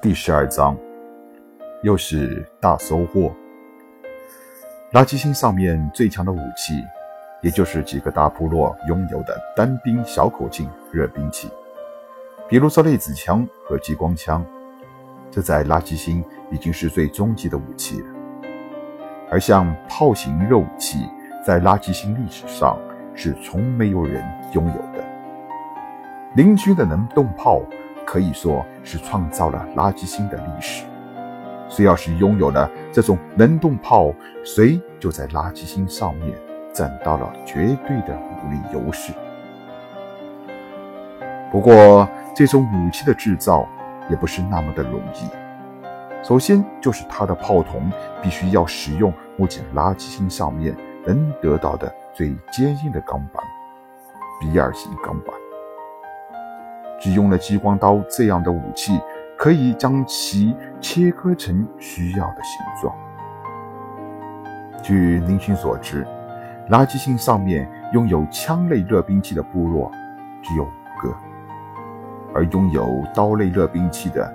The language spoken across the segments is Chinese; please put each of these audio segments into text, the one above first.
第十二章，又是大收获。垃圾星上面最强的武器，也就是几个大部落拥有的单兵小口径热兵器，比如说类子枪和激光枪，这在垃圾星已经是最终极的武器了。而像炮型热武器，在垃圾星历史上是从没有人拥有的。邻居的能动炮。可以说是创造了垃圾星的历史。谁要是拥有了这种能动炮，谁就在垃圾星上面占到了绝对的武力优势。不过，这种武器的制造也不是那么的容易。首先，就是它的炮筒必须要使用目前垃圾星上面能得到的最坚硬的钢板——比尔型钢板。只用了激光刀这样的武器，可以将其切割成需要的形状。据林勋所知，垃圾星上面拥有枪类热兵器的部落只有五个，而拥有刀类热兵器的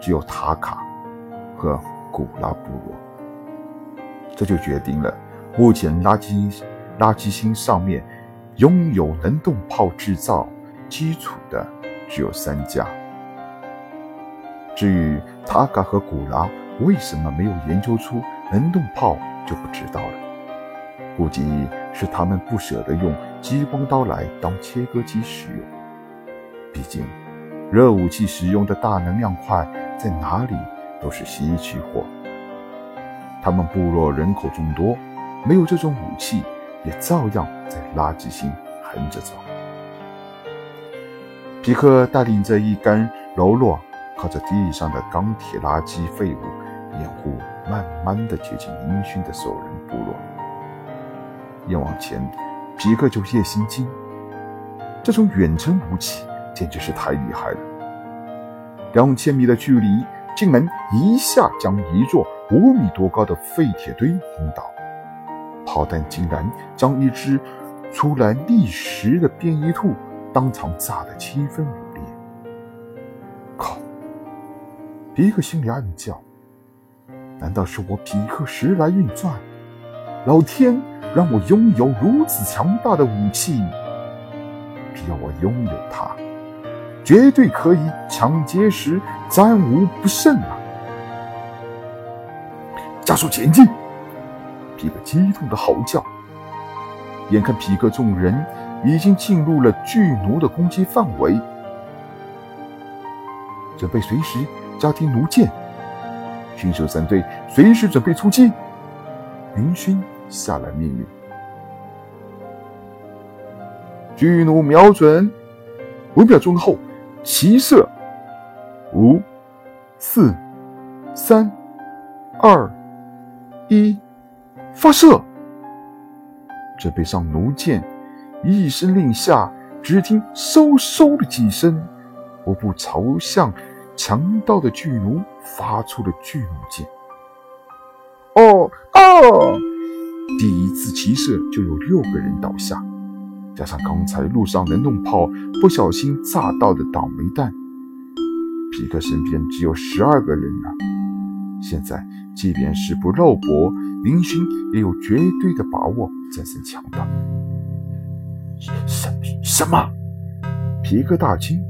只有塔卡和古拉部落。这就决定了目前垃圾垃圾星上面拥有能动炮制造基础的。只有三家。至于塔卡和古拉为什么没有研究出能动炮，就不知道了。估计是他们不舍得用激光刀来当切割机使用。毕竟，热武器使用的大能量块在哪里都是稀奇货。他们部落人口众多，没有这种武器，也照样在垃圾星横着走。皮克带领着一干喽啰，靠着地上的钢铁垃圾废物掩护，慢慢的接近英勋的兽人部落。越往前，皮克就越心惊，这种远程武器简直是太厉害了。两千米的距离，竟能一下将一座五米多高的废铁堆轰倒，炮弹竟然将一只出来觅食的变异兔。当场炸得七分五裂！靠！皮克心里暗叫：“难道是我皮克时来运转？老天让我拥有如此强大的武器！只要我拥有它，绝对可以抢劫时战无不胜啊！”加速前进！皮克激动的嚎叫。眼看皮克众人。已经进入了巨奴的攻击范围，准备随时加停弩箭。驯兽三队随时准备出击。云勋下了命令：巨弩瞄准，五秒钟后齐射。五、四、三、二、一，发射！准备上弩箭。一声令下，只听嗖嗖的几声，我部朝向强盗的巨弩发出了巨弩箭。哦哦！第一次齐射就有六个人倒下，加上刚才路上的弄炮不小心炸到的倒霉蛋，皮克身边只有十二个人了。现在，即便是不肉搏，林勋也有绝对的把握战胜强盗。什什么？皮克大惊。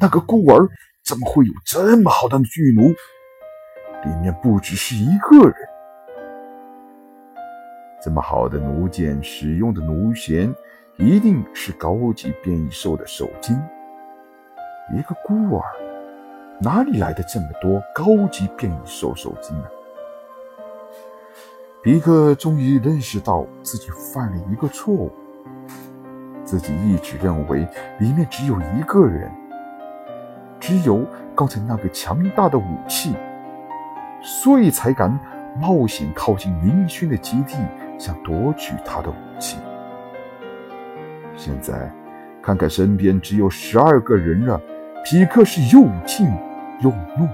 那个孤儿怎么会有这么好的巨弩？里面不只是一个人。这么好的弩箭，使用的弩弦一定是高级变异兽的手筋。一个孤儿哪里来的这么多高级变异兽手筋呢？皮克终于认识到自己犯了一个错误。自己一直认为里面只有一个人，只有刚才那个强大的武器，所以才敢冒险靠近明勋的基地，想夺取他的武器。现在看看身边只有十二个人了，皮克是又惊又怒。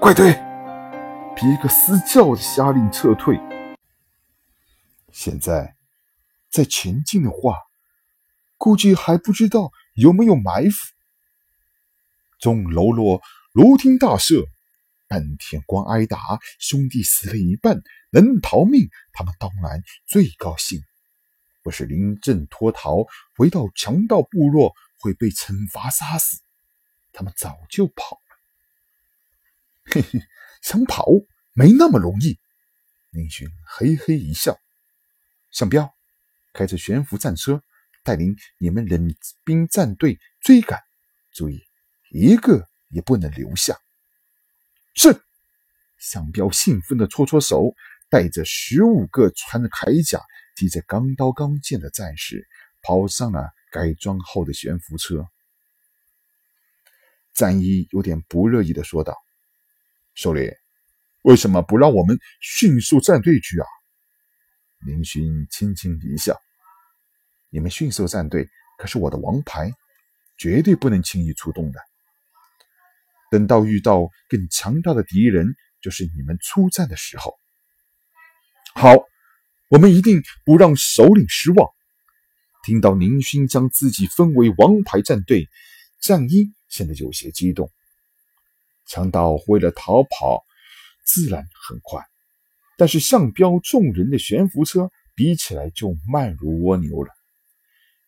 快退！皮克嘶叫着下令撤退。现在。再前进的话，估计还不知道有没有埋伏。众喽啰如听大赦，半天光挨打，兄弟死了一半，能逃命，他们当然最高兴。不是临阵脱逃，回到强盗部落会被惩罚杀死，他们早就跑了。嘿嘿，想跑没那么容易。宁勋嘿嘿一笑，向彪开着悬浮战车，带领你们冷兵战队追赶，注意一个也不能留下。是。向彪兴奋地搓搓手，带着十五个穿着铠甲。提着钢刀钢剑的战士跑上了改装后的悬浮车。战衣有点不乐意的说道：“首领，为什么不让我们迅速站队去啊？”林勋轻轻一笑：“你们迅速战队可是我的王牌，绝对不能轻易出动的。等到遇到更强大的敌人，就是你们出战的时候。”好。我们一定不让首领失望。听到林勋将自己分为王牌战队，战衣显得有些激动。强盗为了逃跑，自然很快，但是向彪众人的悬浮车比起来就慢如蜗牛了。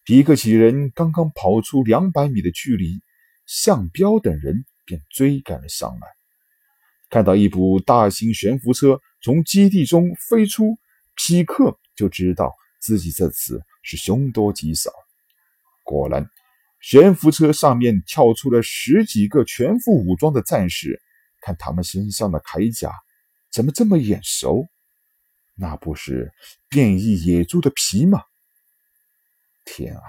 皮克几人刚刚跑出两百米的距离，向彪等人便追赶了上来。看到一部大型悬浮车从基地中飞出。匹克就知道自己这次是凶多吉少。果然，悬浮车上面跳出了十几个全副武装的战士。看他们身上的铠甲，怎么这么眼熟？那不是变异野猪的皮吗？天啊！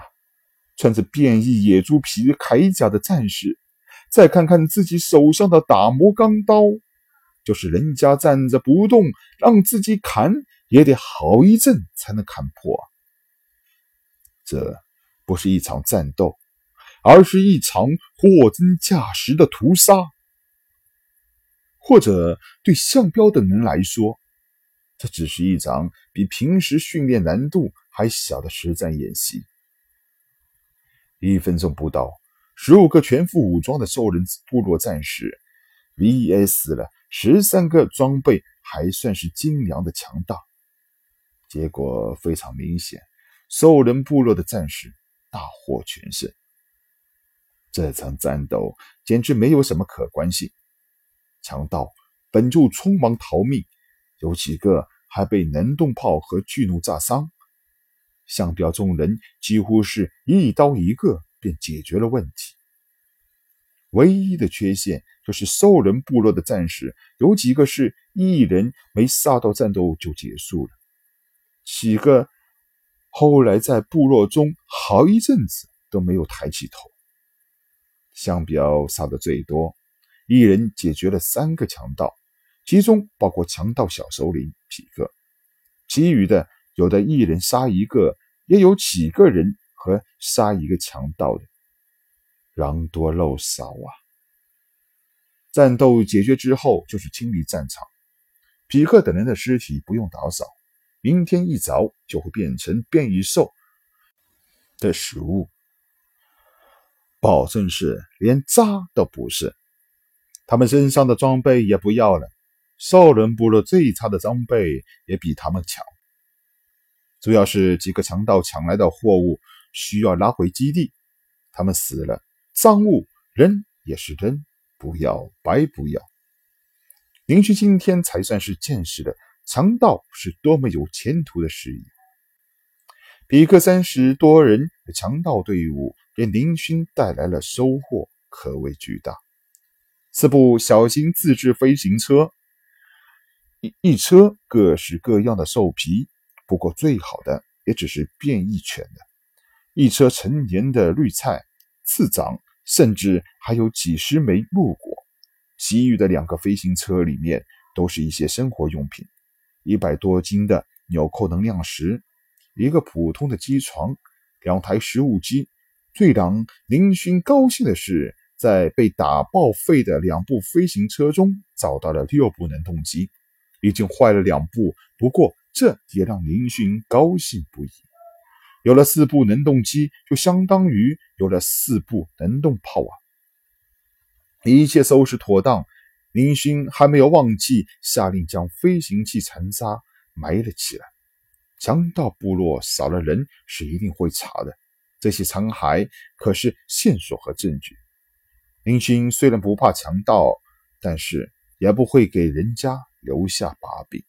穿着变异野猪皮铠甲的战士，再看看自己手上的打磨钢刀，就是人家站着不动，让自己砍。也得好一阵才能砍破。这不是一场战斗，而是一场货真价实的屠杀。或者对向彪等人来说，这只是一场比平时训练难度还小的实战演习。一分钟不到，十五个全副武装的兽人部落战士 VS 了十三个装备还算是精良的强盗。结果非常明显，兽人部落的战士大获全胜。这场战斗简直没有什么可观性，强盗本就匆忙逃命，有几个还被能动炮和巨弩炸伤。向彪众人几乎是一刀一个便解决了问题。唯一的缺陷就是兽人部落的战士有几个是一人没杀到战斗就结束了。几个后来在部落中好一阵子都没有抬起头。向彪杀的最多，一人解决了三个强盗，其中包括强盗小首领匹克。其余的有的一人杀一个，也有几个人和杀一个强盗的，狼多肉少啊！战斗解决之后，就是清理战场。匹克等人的尸体不用打扫。明天一早就会变成变异兽的食物，保证是连渣都不是。他们身上的装备也不要了，兽人部落最差的装备也比他们强。主要是几个强盗抢来的货物需要拉回基地，他们死了，赃物扔也是扔，不要白不要。林旭今天才算是见识了。强盗是多么有前途的事业！比克三十多人的强盗队伍给林勋带来了收获，可谓巨大。四部小型自制飞行车，一一车各式各样的兽皮，不过最好的也只是变异犬的；一车成年的绿菜、刺长，甚至还有几十枚木果。其余的两个飞行车里面都是一些生活用品。一百多斤的纽扣能量石，一个普通的机床，两台食物机。最让林勋高兴的是，在被打报废的两部飞行车中找到了六部能动机，已经坏了两部，不过这也让林勋高兴不已。有了四部能动机，就相当于有了四部能动炮啊！一切收拾妥当，林勋还没有忘记下令将飞行器残渣埋了起来。强盗部落少了人是一定会查的，这些残骸可是线索和证据。林军虽然不怕强盗但是也不会给人家留下把柄。